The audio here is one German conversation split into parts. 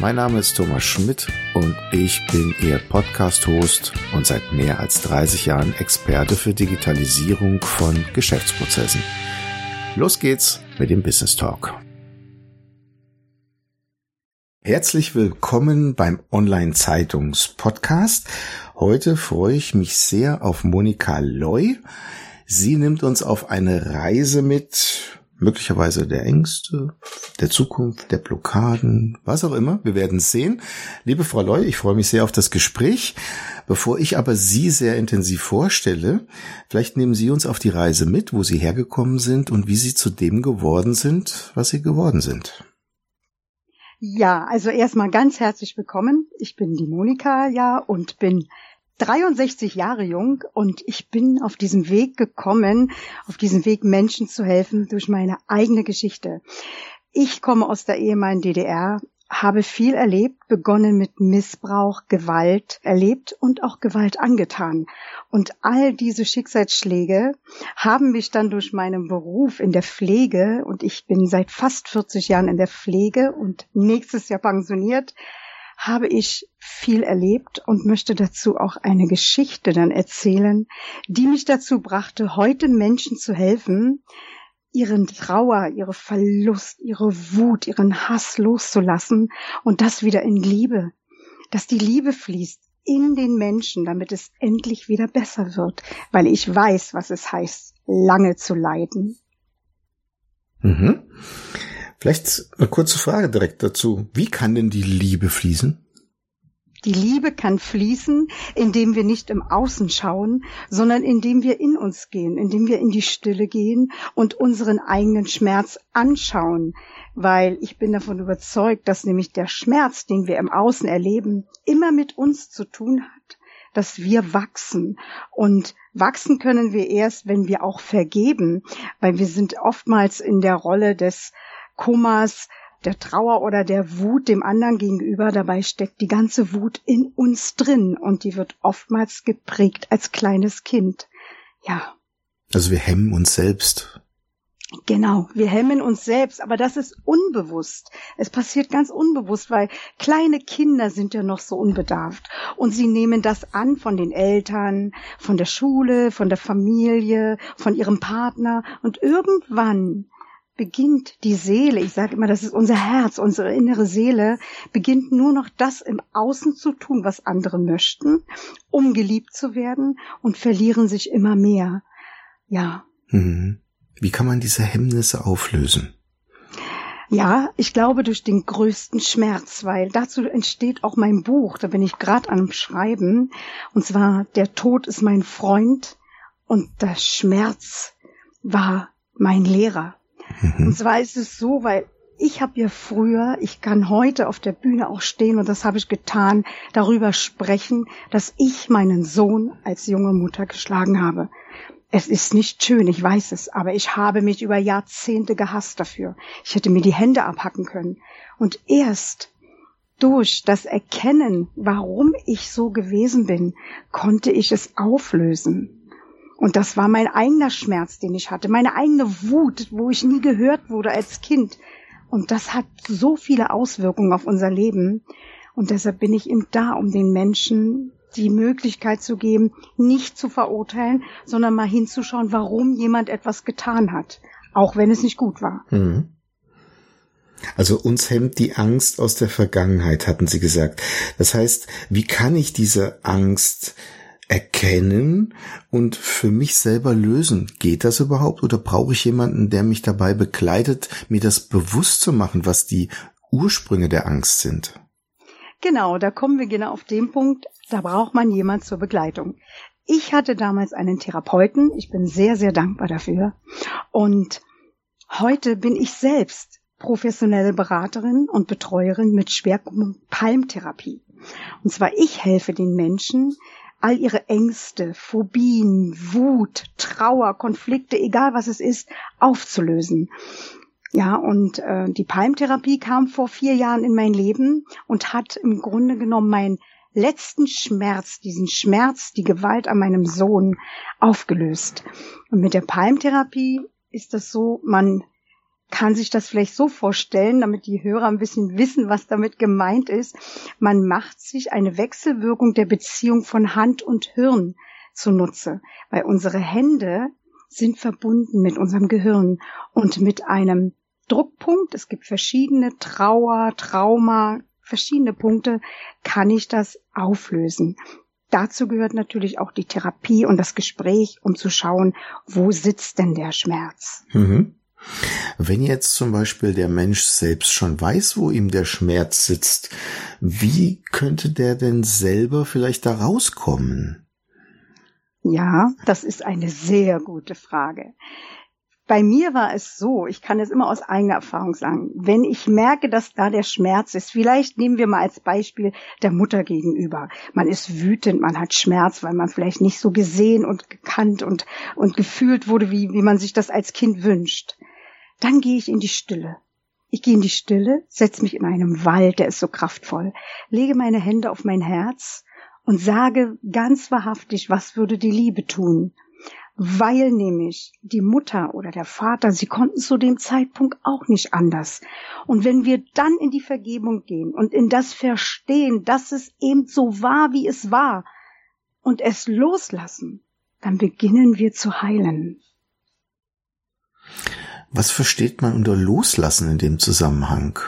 Mein Name ist Thomas Schmidt und ich bin Ihr Podcast-Host und seit mehr als 30 Jahren Experte für Digitalisierung von Geschäftsprozessen. Los geht's mit dem Business Talk. Herzlich willkommen beim Online-Zeitungs-Podcast. Heute freue ich mich sehr auf Monika Loy. Sie nimmt uns auf eine Reise mit möglicherweise der Ängste, der Zukunft, der Blockaden, was auch immer. Wir werden es sehen. Liebe Frau Loy, ich freue mich sehr auf das Gespräch. Bevor ich aber Sie sehr intensiv vorstelle, vielleicht nehmen Sie uns auf die Reise mit, wo Sie hergekommen sind und wie Sie zu dem geworden sind, was Sie geworden sind. Ja, also erstmal ganz herzlich willkommen. Ich bin die Monika, ja, und bin 63 Jahre jung und ich bin auf diesem Weg gekommen, auf diesem Weg Menschen zu helfen durch meine eigene Geschichte. Ich komme aus der ehemaligen DDR, habe viel erlebt, begonnen mit Missbrauch, Gewalt erlebt und auch Gewalt angetan. Und all diese Schicksalsschläge haben mich dann durch meinen Beruf in der Pflege, und ich bin seit fast 40 Jahren in der Pflege und nächstes Jahr pensioniert, habe ich viel erlebt und möchte dazu auch eine Geschichte dann erzählen, die mich dazu brachte, heute Menschen zu helfen, ihren Trauer, ihre Verlust, ihre Wut, ihren Hass loszulassen und das wieder in Liebe, dass die Liebe fließt in den Menschen, damit es endlich wieder besser wird, weil ich weiß, was es heißt, lange zu leiden. Mhm. Vielleicht eine kurze Frage direkt dazu. Wie kann denn die Liebe fließen? Die Liebe kann fließen, indem wir nicht im Außen schauen, sondern indem wir in uns gehen, indem wir in die Stille gehen und unseren eigenen Schmerz anschauen. Weil ich bin davon überzeugt, dass nämlich der Schmerz, den wir im Außen erleben, immer mit uns zu tun hat, dass wir wachsen. Und wachsen können wir erst, wenn wir auch vergeben, weil wir sind oftmals in der Rolle des Kummer,s der Trauer oder der Wut dem anderen gegenüber. Dabei steckt die ganze Wut in uns drin und die wird oftmals geprägt als kleines Kind. Ja. Also wir hemmen uns selbst. Genau, wir hemmen uns selbst, aber das ist unbewusst. Es passiert ganz unbewusst, weil kleine Kinder sind ja noch so unbedarft und sie nehmen das an von den Eltern, von der Schule, von der Familie, von ihrem Partner und irgendwann beginnt die Seele, ich sage immer, das ist unser Herz, unsere innere Seele, beginnt nur noch das im Außen zu tun, was andere möchten, um geliebt zu werden und verlieren sich immer mehr. Ja. Mhm. Wie kann man diese Hemmnisse auflösen? Ja, ich glaube durch den größten Schmerz, weil dazu entsteht auch mein Buch, da bin ich gerade am Schreiben, und zwar Der Tod ist mein Freund und der Schmerz war mein Lehrer. Mhm. Und zwar ist es so, weil ich habe ja früher, ich kann heute auf der Bühne auch stehen und das habe ich getan, darüber sprechen, dass ich meinen Sohn als junge Mutter geschlagen habe. Es ist nicht schön, ich weiß es, aber ich habe mich über Jahrzehnte gehasst dafür. Ich hätte mir die Hände abhacken können. Und erst durch das Erkennen, warum ich so gewesen bin, konnte ich es auflösen. Und das war mein eigener Schmerz, den ich hatte, meine eigene Wut, wo ich nie gehört wurde als Kind. Und das hat so viele Auswirkungen auf unser Leben. Und deshalb bin ich eben da, um den Menschen die Möglichkeit zu geben, nicht zu verurteilen, sondern mal hinzuschauen, warum jemand etwas getan hat, auch wenn es nicht gut war. Mhm. Also uns hemmt die Angst aus der Vergangenheit, hatten Sie gesagt. Das heißt, wie kann ich diese Angst erkennen und für mich selber lösen. Geht das überhaupt oder brauche ich jemanden, der mich dabei begleitet, mir das bewusst zu machen, was die Ursprünge der Angst sind? Genau, da kommen wir genau auf den Punkt, da braucht man jemand zur Begleitung. Ich hatte damals einen Therapeuten, ich bin sehr, sehr dankbar dafür. Und heute bin ich selbst professionelle Beraterin und Betreuerin mit Schwerpunkt Palmtherapie. Und zwar ich helfe den Menschen, all ihre Ängste, Phobien, Wut, Trauer, Konflikte, egal was es ist, aufzulösen. Ja, und äh, die Palmtherapie kam vor vier Jahren in mein Leben und hat im Grunde genommen meinen letzten Schmerz, diesen Schmerz, die Gewalt an meinem Sohn aufgelöst. Und mit der Palmtherapie ist das so, man kann sich das vielleicht so vorstellen, damit die Hörer ein bisschen wissen, was damit gemeint ist. Man macht sich eine Wechselwirkung der Beziehung von Hand und Hirn zunutze, weil unsere Hände sind verbunden mit unserem Gehirn und mit einem Druckpunkt. Es gibt verschiedene Trauer, Trauma, verschiedene Punkte, kann ich das auflösen. Dazu gehört natürlich auch die Therapie und das Gespräch, um zu schauen, wo sitzt denn der Schmerz. Mhm. Wenn jetzt zum Beispiel der Mensch selbst schon weiß, wo ihm der Schmerz sitzt, wie könnte der denn selber vielleicht da rauskommen? Ja, das ist eine sehr gute Frage. Bei mir war es so, ich kann es immer aus eigener Erfahrung sagen, wenn ich merke, dass da der Schmerz ist, vielleicht nehmen wir mal als Beispiel der Mutter gegenüber. Man ist wütend, man hat Schmerz, weil man vielleicht nicht so gesehen und gekannt und, und gefühlt wurde, wie, wie man sich das als Kind wünscht. Dann gehe ich in die Stille. Ich gehe in die Stille, setze mich in einem Wald, der ist so kraftvoll, lege meine Hände auf mein Herz und sage ganz wahrhaftig, was würde die Liebe tun? weil nämlich die Mutter oder der Vater, sie konnten zu dem Zeitpunkt auch nicht anders. Und wenn wir dann in die Vergebung gehen und in das Verstehen, dass es eben so war, wie es war, und es loslassen, dann beginnen wir zu heilen. Was versteht man unter Loslassen in dem Zusammenhang?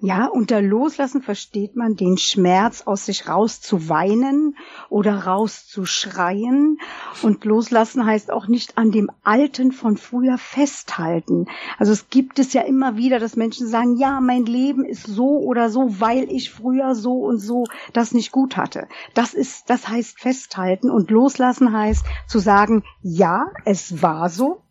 Ja, unter Loslassen versteht man den Schmerz aus sich rauszuweinen oder rauszuschreien. Und Loslassen heißt auch nicht an dem Alten von früher festhalten. Also es gibt es ja immer wieder, dass Menschen sagen, ja, mein Leben ist so oder so, weil ich früher so und so das nicht gut hatte. Das ist, das heißt festhalten und loslassen heißt zu sagen, ja, es war so.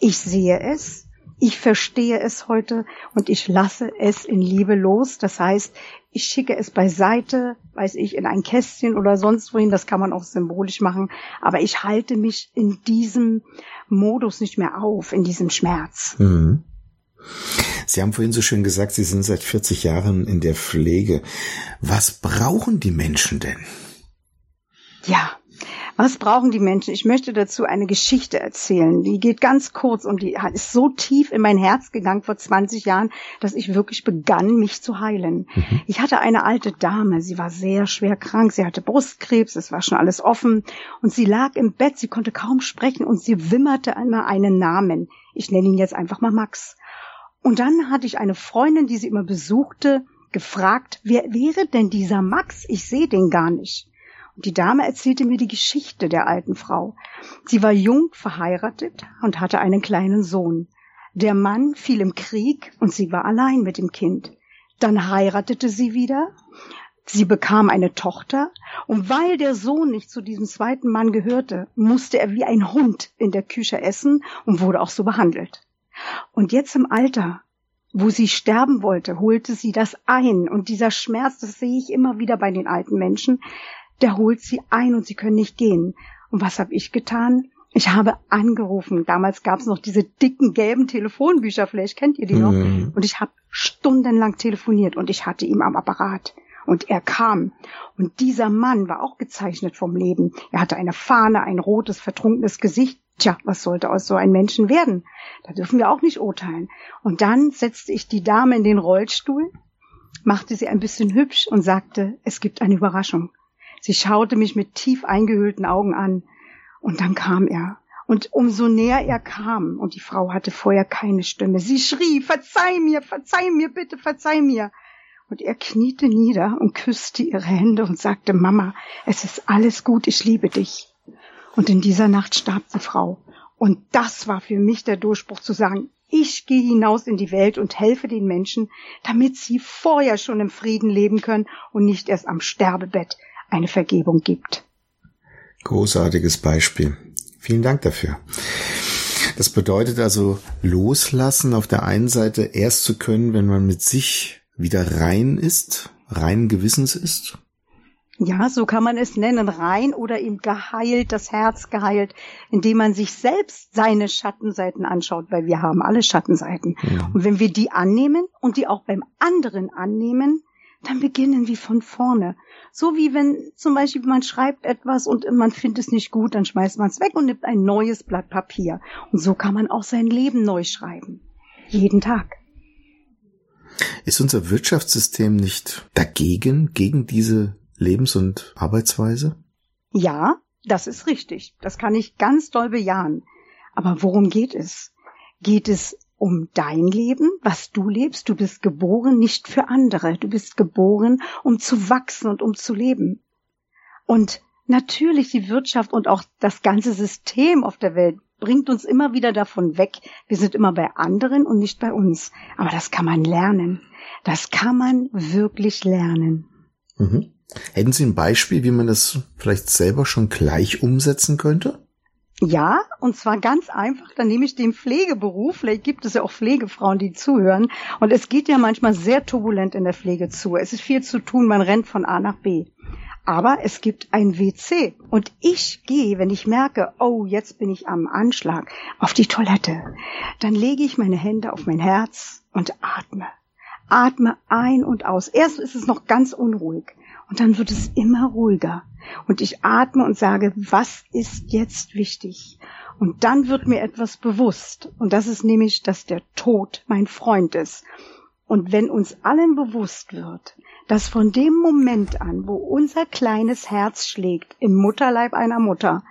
Ich sehe es, ich verstehe es heute und ich lasse es in Liebe los. Das heißt, ich schicke es beiseite, weiß ich, in ein Kästchen oder sonst wohin. Das kann man auch symbolisch machen. Aber ich halte mich in diesem Modus nicht mehr auf, in diesem Schmerz. Mhm. Sie haben vorhin so schön gesagt, Sie sind seit 40 Jahren in der Pflege. Was brauchen die Menschen denn? Ja, was brauchen die Menschen? Ich möchte dazu eine Geschichte erzählen. Die geht ganz kurz und die ist so tief in mein Herz gegangen vor 20 Jahren, dass ich wirklich begann, mich zu heilen. Mhm. Ich hatte eine alte Dame, sie war sehr schwer krank, sie hatte Brustkrebs, es war schon alles offen und sie lag im Bett, sie konnte kaum sprechen und sie wimmerte einmal einen Namen. Ich nenne ihn jetzt einfach mal Max. Und dann hatte ich eine Freundin, die sie immer besuchte, gefragt, wer wäre denn dieser Max? Ich sehe den gar nicht. Die Dame erzählte mir die Geschichte der alten Frau. Sie war jung verheiratet und hatte einen kleinen Sohn. Der Mann fiel im Krieg und sie war allein mit dem Kind. Dann heiratete sie wieder. Sie bekam eine Tochter und weil der Sohn nicht zu diesem zweiten Mann gehörte, musste er wie ein Hund in der Küche essen und wurde auch so behandelt. Und jetzt im Alter, wo sie sterben wollte, holte sie das ein. Und dieser Schmerz, das sehe ich immer wieder bei den alten Menschen, der holt sie ein und sie können nicht gehen. Und was habe ich getan? Ich habe angerufen. Damals gab es noch diese dicken gelben Telefonbücher, vielleicht kennt ihr die noch. Mhm. Und ich habe stundenlang telefoniert und ich hatte ihn am Apparat. Und er kam. Und dieser Mann war auch gezeichnet vom Leben. Er hatte eine Fahne, ein rotes, vertrunkenes Gesicht. Tja, was sollte aus so einem Menschen werden? Da dürfen wir auch nicht urteilen. Und dann setzte ich die Dame in den Rollstuhl, machte sie ein bisschen hübsch und sagte, es gibt eine Überraschung. Sie schaute mich mit tief eingehüllten Augen an. Und dann kam er. Und umso näher er kam, und die Frau hatte vorher keine Stimme, sie schrie, verzeih mir, verzeih mir, bitte, verzeih mir. Und er kniete nieder und küsste ihre Hände und sagte, Mama, es ist alles gut, ich liebe dich. Und in dieser Nacht starb die Frau. Und das war für mich der Durchbruch zu sagen, ich gehe hinaus in die Welt und helfe den Menschen, damit sie vorher schon im Frieden leben können und nicht erst am Sterbebett eine Vergebung gibt. Großartiges Beispiel. Vielen Dank dafür. Das bedeutet also loslassen auf der einen Seite erst zu können, wenn man mit sich wieder rein ist, rein Gewissens ist. Ja, so kann man es nennen, rein oder eben geheilt, das Herz geheilt, indem man sich selbst seine Schattenseiten anschaut, weil wir haben alle Schattenseiten. Ja. Und wenn wir die annehmen und die auch beim anderen annehmen, dann beginnen wir von vorne. So wie wenn zum Beispiel man schreibt etwas und man findet es nicht gut, dann schmeißt man es weg und nimmt ein neues Blatt Papier. Und so kann man auch sein Leben neu schreiben. Jeden Tag. Ist unser Wirtschaftssystem nicht dagegen, gegen diese Lebens- und Arbeitsweise? Ja, das ist richtig. Das kann ich ganz doll bejahen. Aber worum geht es? Geht es um dein Leben, was du lebst? Du bist geboren nicht für andere. Du bist geboren, um zu wachsen und um zu leben. Und natürlich die Wirtschaft und auch das ganze System auf der Welt bringt uns immer wieder davon weg. Wir sind immer bei anderen und nicht bei uns. Aber das kann man lernen. Das kann man wirklich lernen. Mhm. Hätten Sie ein Beispiel, wie man das vielleicht selber schon gleich umsetzen könnte? Ja, und zwar ganz einfach, dann nehme ich den Pflegeberuf, vielleicht gibt es ja auch Pflegefrauen, die zuhören, und es geht ja manchmal sehr turbulent in der Pflege zu. Es ist viel zu tun, man rennt von A nach B. Aber es gibt ein WC und ich gehe, wenn ich merke, oh, jetzt bin ich am Anschlag, auf die Toilette. Dann lege ich meine Hände auf mein Herz und atme. Atme ein und aus. Erst ist es noch ganz unruhig. Und dann wird es immer ruhiger. Und ich atme und sage, was ist jetzt wichtig? Und dann wird mir etwas bewusst. Und das ist nämlich, dass der Tod mein Freund ist. Und wenn uns allen bewusst wird, dass von dem Moment an, wo unser kleines Herz schlägt im Mutterleib einer Mutter,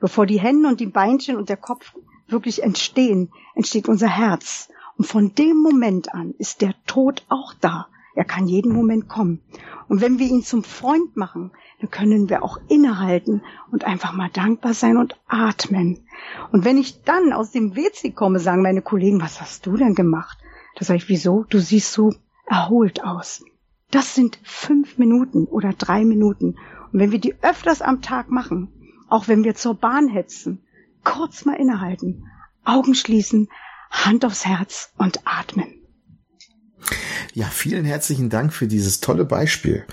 bevor die Hände und die Beinchen und der Kopf wirklich entstehen, entsteht unser Herz. Und von dem Moment an ist der Tod auch da. Er kann jeden Moment kommen. Und wenn wir ihn zum Freund machen, dann können wir auch innehalten und einfach mal dankbar sein und atmen. Und wenn ich dann aus dem WC komme, sagen meine Kollegen, was hast du denn gemacht? Da sage ich, wieso? Du siehst so erholt aus. Das sind fünf Minuten oder drei Minuten. Und wenn wir die öfters am Tag machen, auch wenn wir zur Bahn hetzen, kurz mal innehalten, Augen schließen, Hand aufs Herz und atmen. Ja, vielen herzlichen Dank für dieses tolle Beispiel.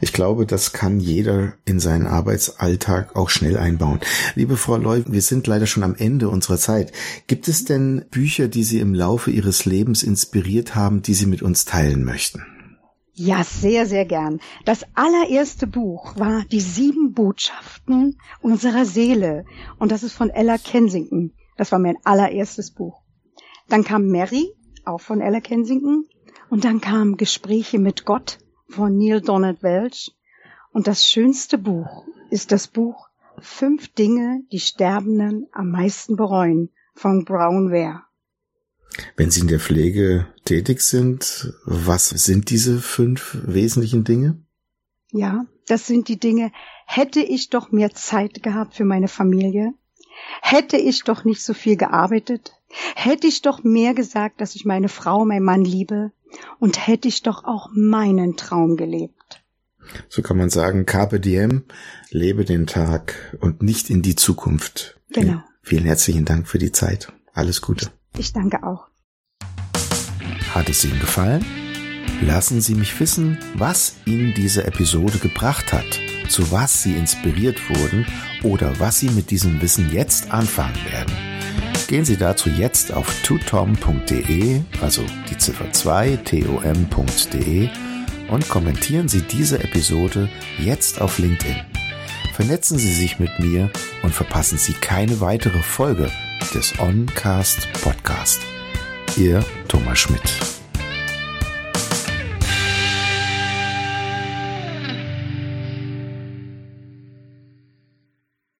Ich glaube, das kann jeder in seinen Arbeitsalltag auch schnell einbauen. Liebe Frau Leu, wir sind leider schon am Ende unserer Zeit. Gibt es denn Bücher, die Sie im Laufe Ihres Lebens inspiriert haben, die Sie mit uns teilen möchten? Ja, sehr, sehr gern. Das allererste Buch war Die sieben Botschaften unserer Seele. Und das ist von Ella Kensington. Das war mein allererstes Buch. Dann kam Mary, auch von Ella Kensington. Und dann kamen Gespräche mit Gott von Neil Donald Welch. Und das schönste Buch ist das Buch Fünf Dinge, die Sterbenden am meisten bereuen von Brown Ware. Wenn Sie in der Pflege tätig sind, was sind diese fünf wesentlichen Dinge? Ja, das sind die Dinge. Hätte ich doch mehr Zeit gehabt für meine Familie, hätte ich doch nicht so viel gearbeitet, hätte ich doch mehr gesagt, dass ich meine Frau, mein Mann liebe, und hätte ich doch auch meinen Traum gelebt. So kann man sagen, Carpe Diem, lebe den Tag und nicht in die Zukunft. Genau. Vielen herzlichen Dank für die Zeit. Alles Gute. Ich danke auch. Hat es Ihnen gefallen? Lassen Sie mich wissen, was Ihnen diese Episode gebracht hat, zu was Sie inspiriert wurden oder was Sie mit diesem Wissen jetzt anfangen werden. Gehen Sie dazu jetzt auf tutom.de, also die Ziffer 2 tom.de und kommentieren Sie diese Episode jetzt auf LinkedIn. Vernetzen Sie sich mit mir und verpassen Sie keine weitere Folge des Oncast Podcast. Ihr Thomas Schmidt.